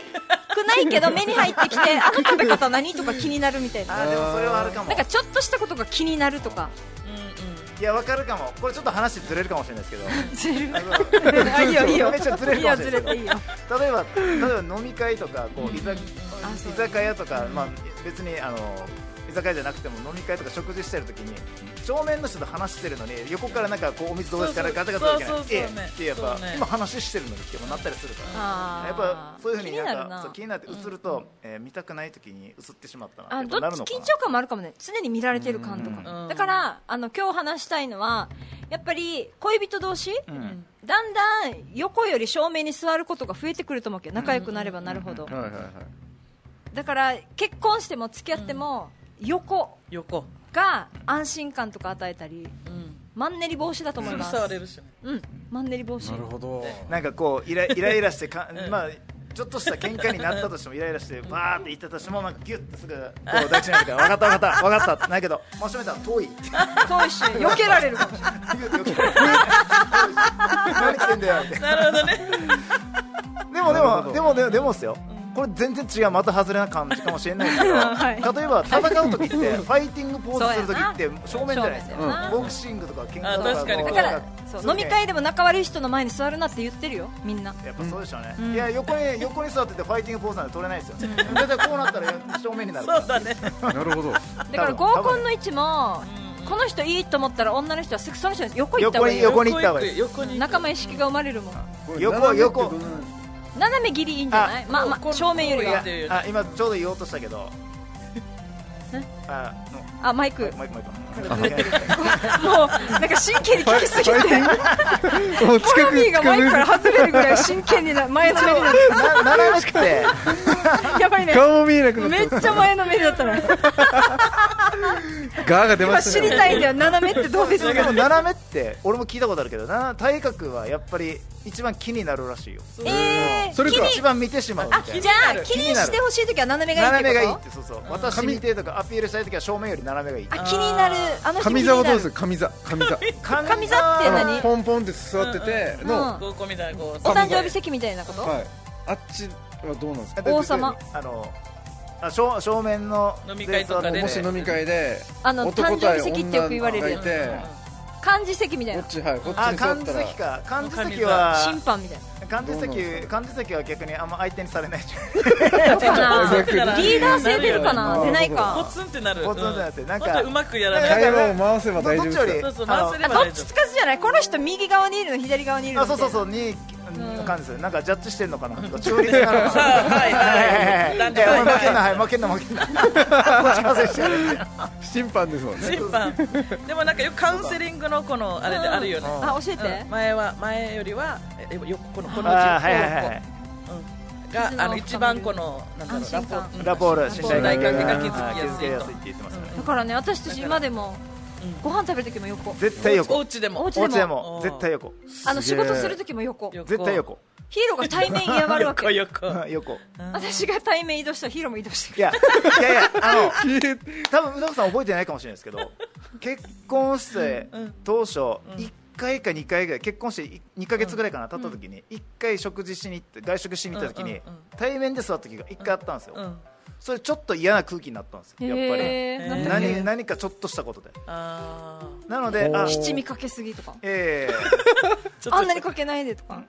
ないけど 目に入ってきてあの食べ方何とか気になるみたいな。あーでもそれはあるかも。なんかちょっとしたことが気になるとかいやわかるかも。これちょっと話ずれるかもしれないですけど。ずれる。あいいよいいよ。めっちゃずれるかもしれないです例えば例えば飲み会とかこう居酒あそう居酒屋とか、まあ、別にあの居酒屋じゃなくても飲み会とか食事してるときに正面の人と話してるのに横からなんかこうお水どうですかガタガタするそうそうそうえってやっぱ、今話してるのにってもなったりするからやっぱそういうふうになんか気になるな。そう気になって映ると、えー見たくないときに映ってしまったなどっち緊張感もあるかもね。常に見られてる感とかうん。だからあの今日話したいのはやっぱり恋人同士、うん。だんだん横より正面に座ることが増えてくると思うけど仲良くなればなるほど、だから結婚しても付き合っても横。横。が安心感とか与えたりうん。マンネリ防止だと思います。触れるしね。うん。マンネリ防止。なるほど。なんかこうイライライラしてか、うんまあちょっとした喧嘩になったとしてもイライラしてバーって言ったとしてもなんかギュッてすぐこう 抱きしめるから分かった分かった。分かった。ないけど真正面たら遠い。遠いし避けられるかもしれない。避ける何してんだよって。なるほどね。でもでもでもでもでもっすよこれ全然違うまた外れな感じかもしれないですけど、はい。例えば戦う時って ファイティングポーズする時って正面じゃないですか。ボクシングとか喧嘩とかだか飲み会でも仲悪い人の前に座るなって言ってるよみんな。やっぱそうでしょうね、いや横に横に座っててファイティングポーズなんて取れないですよ、大体こうなったら正面になるそうだね。なるほど。だから合コンの位置もこの人いいと思ったら女の人はすぐその人に横行った方がいいよ。横に行った方がいい。横に仲間意識が生まれるもん。横横斜め切りいいんじゃない？まあまあ正面よりいはやあ今ちょうど言おうとしたけど。あのあマイク。もう一個もう一個もうなんか真剣に聞きすぎて。もうコ近くロミーがマイクから外れるぐらい真剣にな前のめりになっな斜めくててやばいね。顔も見えなくなめっっちゃ前のめりだったのた ガーが出ましたね。りたいんだよ斜めってどうですか？でも斜めって俺も聞いたことあるけどな。体格はやっぱり一番気になるらしいよ。えーそれか一番見てしまうみあたいな。じゃあ気にしてほしい時は斜めがいいって斜めがいいってそうそう。私見てとかアピールしたい時は正面より斜めがいい。あ気になるあの人上座はどうです？す上座。上座。上座ってあ何のポンポンって座ってての、うんうお誕生日席みたいなこと？はい。あっちはどうなんですか？王様。あのあ正正面の飲み会とかで。ねもし飲み会であの男誕生日席ってよく言われるやつ。漢字席みたいな。こっちはいこっちあに座ったら。漢字席か。漢字席は審判みたいな漢字席漢字席は逆にあんま相手にされないじどうかな。リーダー性出るかな？うん出ないポか。ツンってなる。ポツンってなってなんかうまくやらない会話を回せば大丈夫どっちよりそうそうあの回せれば大丈あどっちつかずじゃないこの人右側にいるの左側にいるのあそうそうそううに感じ。でするなんかジャッジしてんのかな？とか中立なのかな？はいはい。負けんなはい負けんな負けんな。審判。ですもんね審判。でもなんかよくカウンセリングのこのあれであるよね。あ教えて。うん。前は前よりはえよこのこのうちあーはいはいはい。う。ん。があの一番このなんだろう安心感。うんラポール信頼大関係が築きやすいと。築きやすいって言ってますからね。だからね私たち今でもご飯食べる時も横。お絶対横。家でも。お家でおも。ー絶対横。あの仕事する時も横。横。絶対横。ヒーローが対面嫌がるわけ。横横。横。私が対面移動したらヒーローも移動してくる。いやいやいやあの 多分宇田さん覚えてないかもしれないですけど結婚して当初1回か2回ぐらい結婚して2か月ぐらいかな経った時に1回食事しに行って外食しに行った時に対面で座った時が1回あったんですよ。うんそれちょっと嫌な空気になったんですよやっぱり。何何かちょっとしたことで。あなのであ七味かけすぎとか？えーあんなにかけないでとか？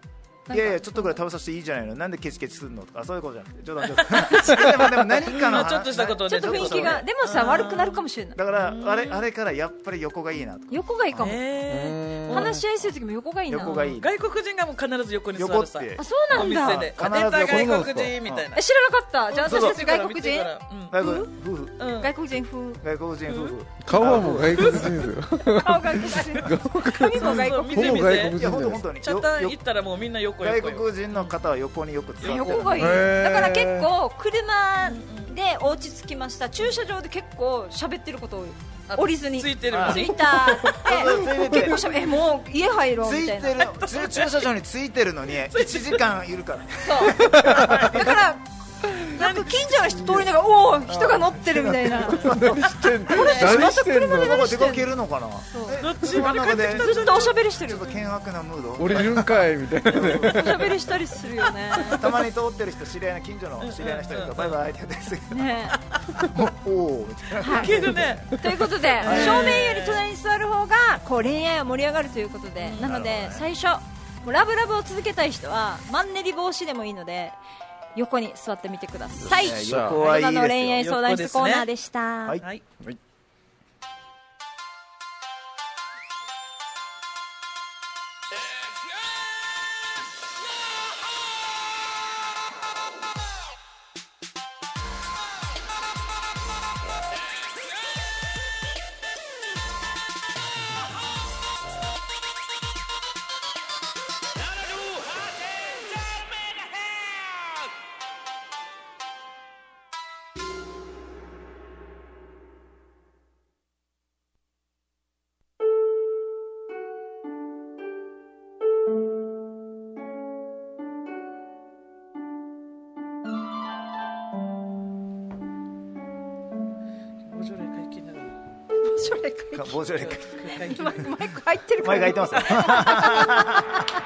えいやいやちょっとぐらい食べさせていいじゃないの？なんでケチケチするの？とかそういうことじゃなくて冗談冗談。でもでも 何かのちょっとしたことでちょっと雰囲気がでもさ悪くなるかもしれない。だからあれあれからやっぱり横がいいなと横がいいかも。え話し合いする時も横がいいな。横がいい。外国人がもう必ず横に座るさ。横って。あそうなんだ。必ず外国人みたいな。え知らなかった。じゃあ私たち外国人？うん。外国夫婦うん。外国人風。外国人夫婦顔はもう外国人ですよ。顔外国人。髪も外国人。いや人本当本当に。チャタンよ行ったらもうみんな横外国人の方は横によく座ってる横がいい。だから結構車でお家着きました。駐車場で結構喋ってること多い。あ降りずに。ついてるあ着いたってて。結構しゃべえもう家入ろうついみたいな。てる駐駐車場についてるのに 1時間いるから。そう。だからなんか近所の人通りながらおお人が乗ってるみたいな。何してんの？何してんの？なんか出かけるのかな？そう。えどっち車の中でずっとおしゃべりしてるちょっと険悪なムード？降りるんかいみたいなおしゃべりしたりするよね。たまに通ってる人知り合いの近所の知り合いの人にバイバイって言ったりするね。おおみたいな。はい。けどねということで正面より隣に座る方がこう恋愛は盛り上がるということで。なので最初ラブラブを続けたい人はマンネリ防止でもいいので横に座ってみてください。ね横はいいですよ。今の恋愛相談室コーナーでした。はい。はいク入ってるから前が入ってますよ。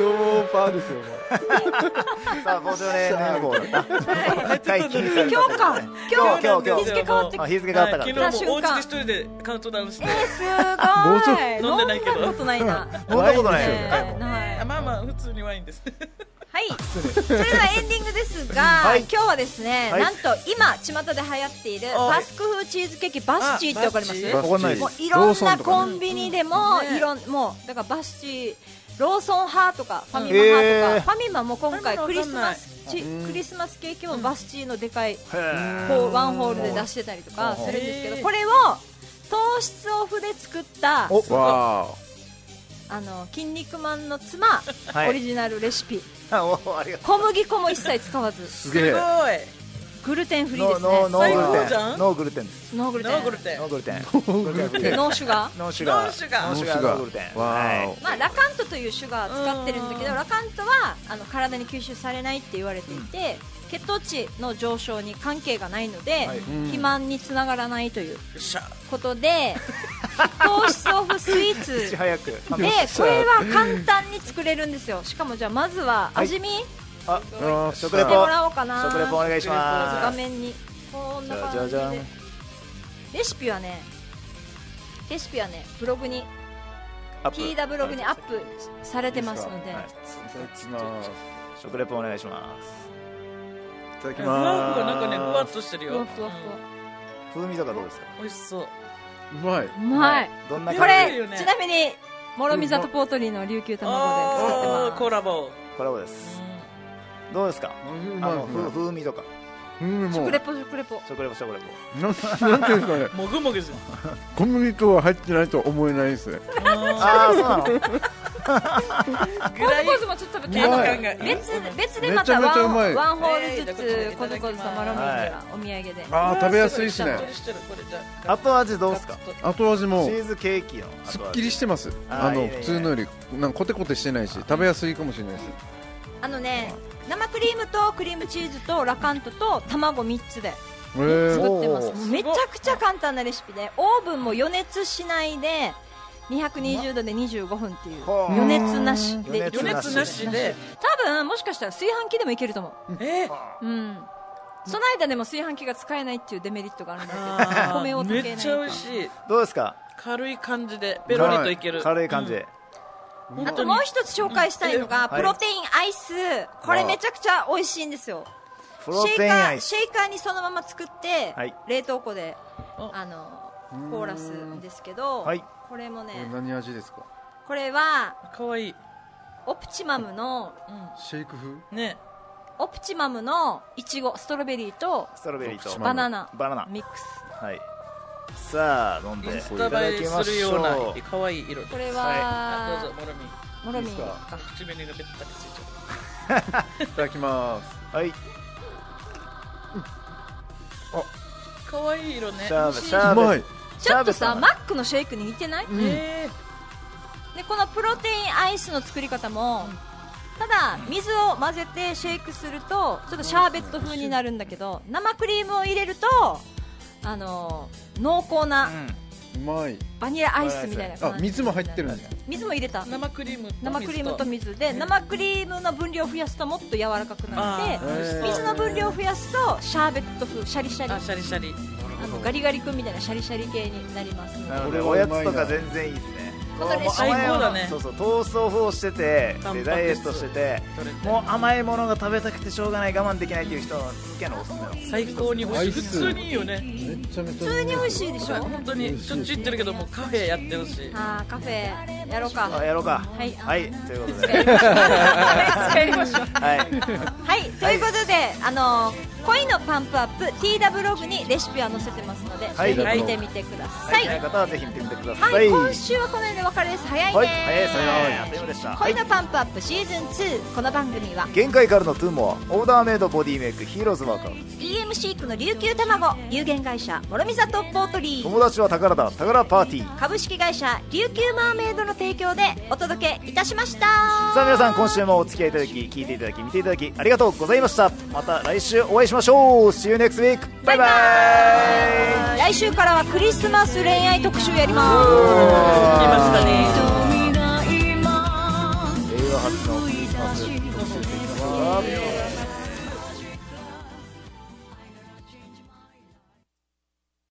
ノーパーですよ さあボージョレヌーボーだ解禁された今日か。今日今日今日。日付変わってあ日付変わったから。昨日もお家で一人でカウントダウンして。えー、すうごい飲んでないけど。飲んだことないな。飲んだことないよね。ない。あまあまあ普通にワインですはい、それではエンディングですが、はい。今日はですね、はい。なんと今巷で流行っているあバスク風チーズケーキバスチーってわかります？もういろんなコロンビニでも、ね。いろんもうだからバスチーローソン派とかファミマ派とか、ファミマも今回クリスマスチクリスマスケーキもバスチーのでかいこうワンホールで出してたりとかするんですけどこれを糖質オフで作ったおわあの筋肉マンの妻、はい。オリジナルレシピ小麦粉も一切使わず。ーすげえ。すごい。グルテンフうリーですね。ノーグルテ高じゃん？ンノーグルテン。ですノーグルテン。ノーグルテン。ノーグルテン。ノーグルテンノーシュガー。ノーシュガー。ノーシュガー。ノーシュガー。ノーグルテンまあ、ラカントというシュガー使ってるんだけうん。どラカントはあの体に吸収されないって言われていて、血糖値の上昇に関係がないので、はい。肥満につながらないということで 糖質オフスイーツ早く。でこれは簡単に作れるんですよ。しかもじゃあまずははい。味見。ああ食レポ。してもらおうかな。食レポお願いしまず画面に。こんな感じで。レシピはねレシピはねブログに TW ブログにアップされてますので。はい。食レポお願いします。いただきふわふまわなんかねふわっとしてるよ。ふわふわふわ。風味とかどうですか？美味しそう。すうまい。うまい。どんなこいれちなみに諸見里ポートリーの琉球卵で作ってますコラボ。コラボです。どうですか？うあの風味とか。食レポ食レポ。食レポ食レポ。ななんていうんですかね。もぐもぐですよ小麦粉は入ってないとは思えないですね。ああそうなの？コズコズもちょっと食べて別別でまたワンワンホールずえーつコズコズとマロミーはいがお土産であー食べやすいしね後味どうですか？後味もチーズケーキのすっきりしてます。あの普通のよりなんかコテコテしてないし食べやすいかもしれないです。あのね生クリームとクリームチーズとラカントと卵3つで作ってます。めちゃくちゃ簡単なレシピでオーブンも予熱しないで220度で25分っていう。はあ予熱なし。で予熱余熱なしで多分もしかしたら炊飯器でもいけると思う。えー。うん。その間でも炊飯器が使えないっていうデメリットがあるんだけあど米をー溶けないめっちゃ美味しい。どうですか？軽い感じでペロリといける。軽い感じで。うん。あともう一つ紹介したいのがうん。プロテインアイス。これめちゃくちゃ美味しいんですよ。プロシェイカテインアイスーシェイカーにそのまま作ってはい。冷凍庫であ。あのコーラスんですけどはい。これもこれね何味ですか？これはかわい。いオプチマムのシェイク風？ね。オプチマムのいちごストロベリーとストロベリーと。バナナ。バナナ。ミックス。はい。さあ飲んで。いただきますしるようなょう？かわいい色でこれあどうぞはモロミモロミーいいですか？口紅がべったりついちゃ いただきます。はい。うかわいい色ね。シャーベシャーベちょっとさマックのシェイクに似てない？えでこのプロテインアイスの作り方もただ水を混ぜてシェイクするとちょっとシャーベット風になるんだけど生クリームを入れるとあの濃厚なうまい。バニラアイスみたいなあ感じ。水も入ってるんです水も入れた。ー生クリームと生クリームと水で生クリームの分量を増やすともっと柔らかくなって水の分量を増やすとシャーベット風シャリシャリあのガリガリ君みたいなシャリシャリ系になります。のでなのでこれおやつとか全然いいですね。このレシピもう甘いもの最高だね。そうそう糖質オフをしててでダイエットしててもう甘いものが食べたくてしょうがない我慢できないっていう人向けのおすすめの最高に美味しい。普通にいいよね。めちゃめちゃ普通に美味しいでしょ？本当にしょっちゅう行ってるけどもカフェやってほしい。あーカフェ。やろうか。あやろうか。はい。はいということで。使いましょう。はい。はい、ということで、あの恋のパンプアップ TW ブログにレシピは載せてますので、はいぜひ見てみてください。はい、方はぜひ見てみてください。はい、今週はこの辺でお別れです。早いね。はい、早いですね。あっ。恋のパンプアップシーズン2この番組は限界からの two more、オーダーメイドボディメイク、ヒーローズワークアウト。EMC 区の琉球卵有限会社諸見里ポートリー友達は宝だ、宝パーティー。株式会社琉球マーメイドの提供でお届けいたしましたさあ皆さん今週もお付き合いいただき聞いていただき見ていただきありがとうございましたまた来週お会いしましょうしましょう。See you next week. バイバイ来週からはクリスマス恋愛特集やります。ましたね。初のクリスマス特集